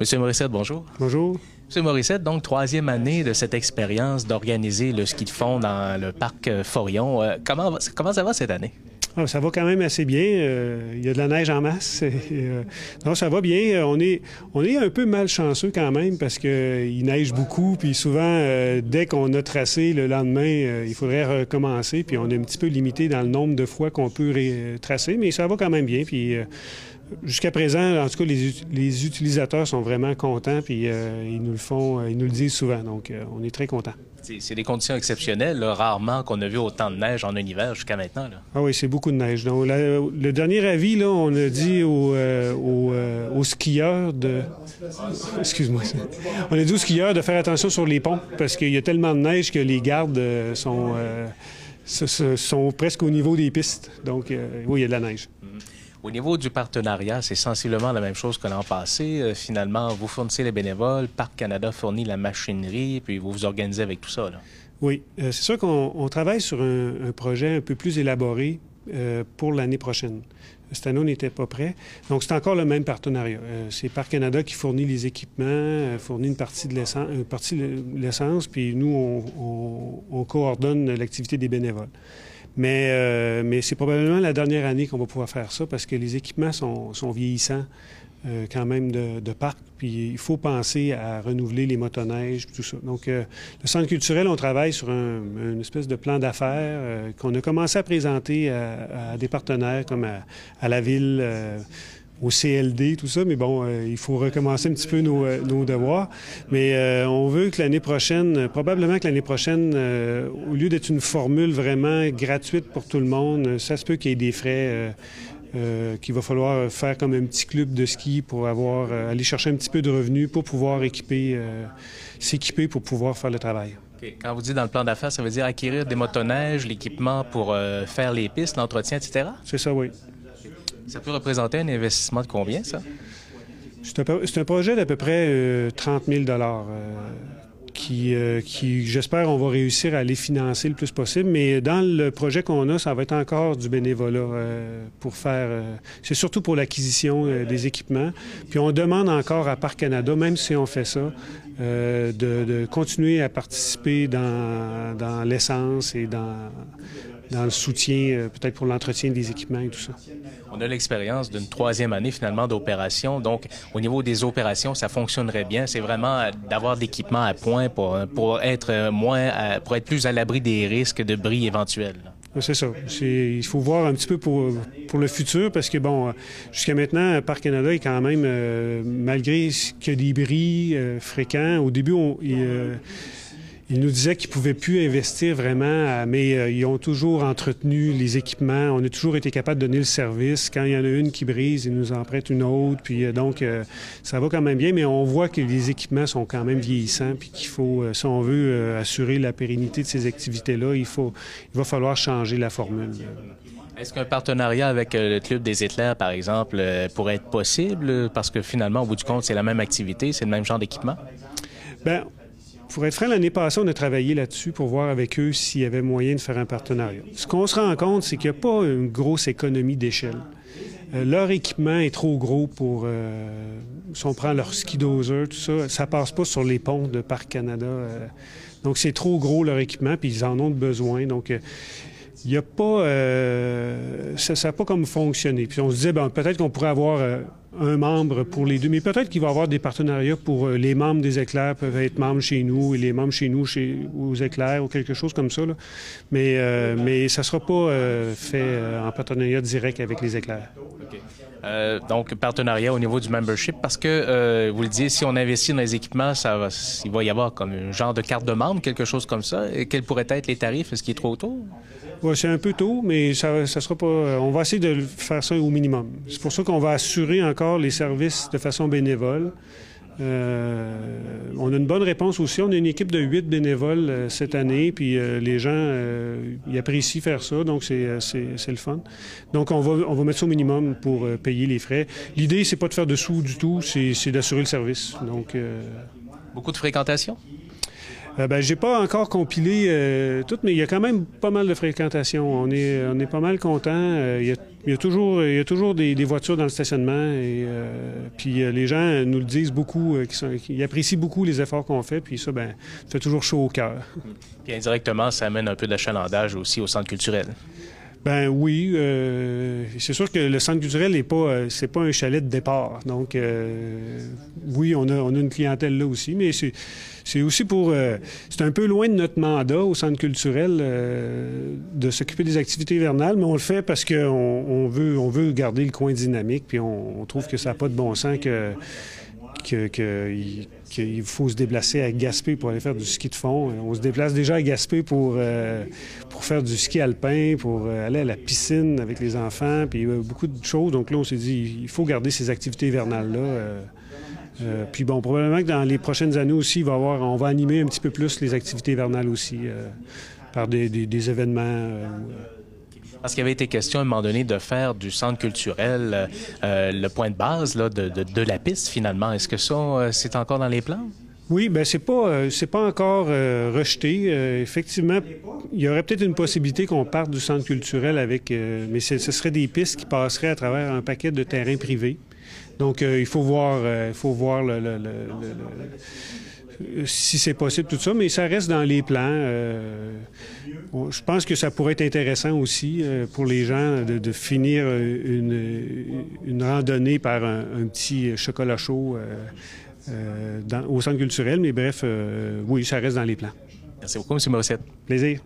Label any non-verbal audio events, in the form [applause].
Monsieur Morissette, bonjour. Bonjour. Monsieur Morissette, donc troisième année de cette expérience d'organiser le ski de fond dans le parc euh, Forion. Euh, comment, comment ça va cette année? Ah, ça va quand même assez bien. Euh, il y a de la neige en masse. [laughs] non, ça va bien. On est, on est un peu malchanceux quand même parce qu'il neige beaucoup. Puis souvent, dès qu'on a tracé le lendemain, il faudrait recommencer. Puis on est un petit peu limité dans le nombre de fois qu'on peut tracer. Mais ça va quand même bien. Puis Jusqu'à présent, en tout cas, les, utilisateurs sont vraiment contents, puis euh, ils nous le font, euh, ils nous le disent souvent, donc euh, on est très contents. C'est des conditions exceptionnelles, rarement qu'on a vu autant de neige en un hiver jusqu'à maintenant. Ah oui, c'est beaucoup de neige. Donc, le dernier avis, là, on a dit aux, skieurs de... [laughs] Excuse-moi. On a dit aux skieurs de faire attention sur les ponts, parce qu'il y a tellement de neige que les gardes sont, sont presque au niveau des pistes. Donc, oui, il y a de la neige. Mm-hmm. Au niveau du partenariat, c'est sensiblement la même chose que l'an passé. Euh, finalement, vous fournissez les bénévoles, Parc Canada fournit la machinerie, puis vous vous organisez avec tout ça. Oui, euh, c'est sûr qu'on travaille sur un, projet un peu plus élaboré euh, pour l'année prochaine. Cette année, on n'était pas prêt. Donc, c'est encore le même partenariat. c'est Parc Canada qui fournit les équipements, fournit une partie de l'essence, puis nous, on coordonne l'activité des bénévoles. Mais, euh, mais c'est probablement la dernière année qu'on va pouvoir faire ça parce que les équipements sont, vieillissants euh, quand même de, parc. Puis il faut penser à renouveler les motoneiges, tout ça. Donc, euh, le Centre culturel, on travaille sur un, une espèce de plan d'affaires qu'on a commencé à présenter à, des partenaires comme à la ville au CLD, tout ça, mais bon, euh, il faut recommencer un petit peu nos, euh, devoirs. Mais euh, on veut que l'année prochaine, probablement que l'année prochaine, au lieu d'être une formule vraiment gratuite pour tout le monde, ça se peut qu'il y ait des frais qu'il va falloir faire comme un petit club de ski pour avoir aller chercher un petit peu de revenus pour pouvoir équiper, s'équiper pour pouvoir faire le travail. Quand vous dites dans le plan d'affaires, ça veut dire acquérir des motoneiges, l'équipement pour faire les pistes, l'entretien, etc. C'est ça, oui. Ça peut représenter un investissement de combien, ça? C'est un, projet d'à peu près 30 euh, 000 euh, qui, euh, qui j'espère, on va réussir à les financer le plus possible. Mais dans le projet qu'on a, ça va être encore du bénévolat pour faire. c'est surtout pour l'acquisition des équipements. Puis on demande encore à Parc Canada, même si on fait ça, de, continuer à participer dans, dans l'essence et dans dans le soutien, euh, peut-être pour l'entretien des équipements et tout ça. On a l'expérience d'une troisième année finalement d'opération. Donc, au niveau des opérations, ça fonctionnerait bien. C'est vraiment euh, d'avoir d'équipements à point pour, euh, pour être moins, pour être plus à l'abri des risques de bris éventuels. C'est ça. Il faut voir un petit peu pour, pour le futur parce que, bon, jusqu'à maintenant, Parc Canada est quand même, malgré qu'il y a des bris fréquents, au début, on, ils nous disaient qu'ils ne pouvaient plus investir vraiment, mais euh, ils ont toujours entretenu les équipements. On a toujours été capable de donner le service. Quand il y en a une qui brise, ils nous en prêtent une autre. Puis euh, donc, euh, ça va quand même bien, mais on voit que les équipements sont quand même vieillissants, puis qu'il faut, si on veut assurer la pérennité de ces activités-là, il, faut, il va falloir changer la formule. Est-ce qu'un partenariat avec le Club des éclairs, par exemple, pourrait être possible? Parce que finalement, au bout du compte, c'est la même activité, c'est le même genre d'équipement? Bien, pour être franc, l'année passée, on a travaillé là-dessus pour voir avec eux s'il y avait moyen de faire un partenariat. Ce qu'on se rend compte, c'est qu'il n'y a pas une grosse économie d'échelle. Euh, leur équipement est trop gros pour... Euh, si on prend leur ski dozer, tout ça, ça passe pas sur les ponts de Parc Canada. Euh. donc, c'est trop gros leur équipement, puis ils en ont besoin. Donc, il n'y a pas... ça n'a pas comme fonctionné. Puis on se disait, ben, peut-être qu'on pourrait avoir un membre pour les deux. Mais peut-être qu'il va y avoir des partenariats pour euh, les membres des éclairs peuvent être membres chez nous et les membres chez nous chez, aux éclairs ou quelque chose comme ça. Mais, euh, mais ça ne sera pas euh, fait en partenariat direct avec les éclairs. donc, partenariat au niveau du membership, parce que, vous le disiez, si on investit dans les équipements, ça va, il va y avoir comme un genre de carte de membre, quelque chose comme ça. Et quels pourraient être les tarifs? Est-ce qu'il est trop tôt? c'est un peu tôt, mais ça, ça sera pas. On va essayer de faire ça au minimum. C'est pour ça qu'on va assurer encore les services de façon bénévole. Euh, on a une bonne réponse aussi. On a une équipe de huit bénévoles euh, cette année, puis euh, les gens ils apprécient faire ça, donc c'est, le fun. Donc on va, on va mettre ça au minimum pour payer les frais. L'idée, c'est pas de faire de sous du tout, c'est, d'assurer le service. Donc, Beaucoup de fréquentation? Euh, ben, j'ai pas encore compilé euh, tout, mais il y a quand même pas mal de fréquentation. On est, on est pas mal content. Euh, il, y a, toujours, il y a toujours des, voitures dans le stationnement et puis les gens nous le disent beaucoup, qui apprécient beaucoup les efforts qu'on fait. Puis ça, ben, ça fait toujours chaud au cœur. Puis indirectement, ça amène un peu d'achalandage aussi au centre culturel. Ben oui, euh, c'est sûr que le centre culturel n'est pas, euh, c'est pas un chalet de départ. Donc euh, oui, on a, on a une clientèle là aussi, mais c'est, c'est aussi pour, c'est un peu loin de notre mandat au centre culturel de s'occuper des activités hivernales, mais on le fait parce qu'on on veut, on veut garder le coin dynamique, puis on, on trouve que ça n'a pas de bon sens que qu'il faut se déplacer à Gaspé pour aller faire du ski de fond. On se déplace déjà à Gaspé pour, euh, pour faire du ski alpin, pour euh, aller à la piscine avec les enfants, puis beaucoup de choses. Donc là, on s'est dit, il faut garder ces activités hivernales-là. Euh, puis bon, probablement que dans les prochaines années aussi, on va animer un petit peu plus les activités hivernales aussi par des événements. Parce qu'il avait été question à un moment donné de faire du centre culturel euh, euh, le point de base là, de, de, la piste finalement. Est-ce que ça, euh, c'est encore dans les plans? Oui, ben c'est pas c'est pas encore rejeté. effectivement, il y aurait peut-être une possibilité qu'on parte du centre culturel avec, mais ce serait des pistes qui passeraient à travers un paquet de terrains privés. Donc, il faut voir, il faut voir le, si c'est possible, tout ça, mais ça reste dans les plans. Euh, je pense que ça pourrait être intéressant aussi euh, pour les gens de, finir une, randonnée par un, petit chocolat chaud euh, au centre culturel, mais bref, oui, ça reste dans les plans. Merci beaucoup, M. Morissette. Plaisir.